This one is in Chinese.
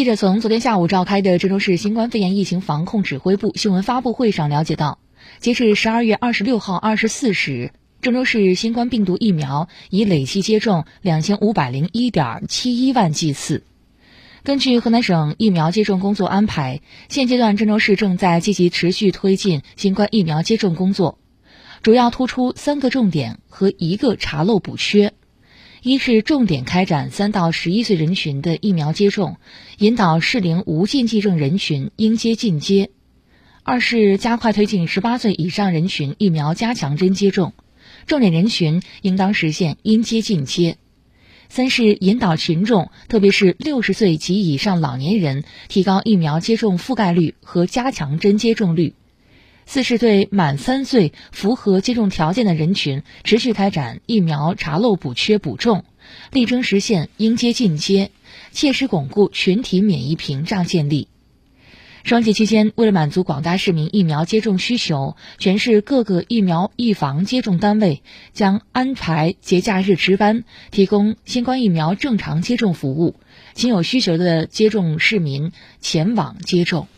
记者从昨天下午召开的郑州市新冠肺炎疫情防控指挥部新闻发布会上了解到，截至十二月二十六号二十四时，郑州市新冠病毒疫苗已累计接种两千五百零一点七一万剂次。根据河南省疫苗接种工作安排，现阶段郑州市正在积极持续推进新冠疫苗接种工作，主要突出三个重点和一个查漏补缺。一是重点开展三到十一岁人群的疫苗接种，引导适龄无禁忌症人群应接尽接；二是加快推进十八岁以上人群疫苗加强针接种，重点人群应当实现应接尽接；三是引导群众，特别是六十岁及以上老年人，提高疫苗接种覆盖率和加强针接种率。四是对满三岁符合接种条件的人群，持续开展疫苗查漏补缺补种，力争实现应接尽接，切实巩固群体免疫屏障建立。双节期间，为了满足广大市民疫苗接种需求，全市各个疫苗预防接种单位将安排节假日值班，提供新冠疫苗正常接种服务，请有需求的接种市民前往接种。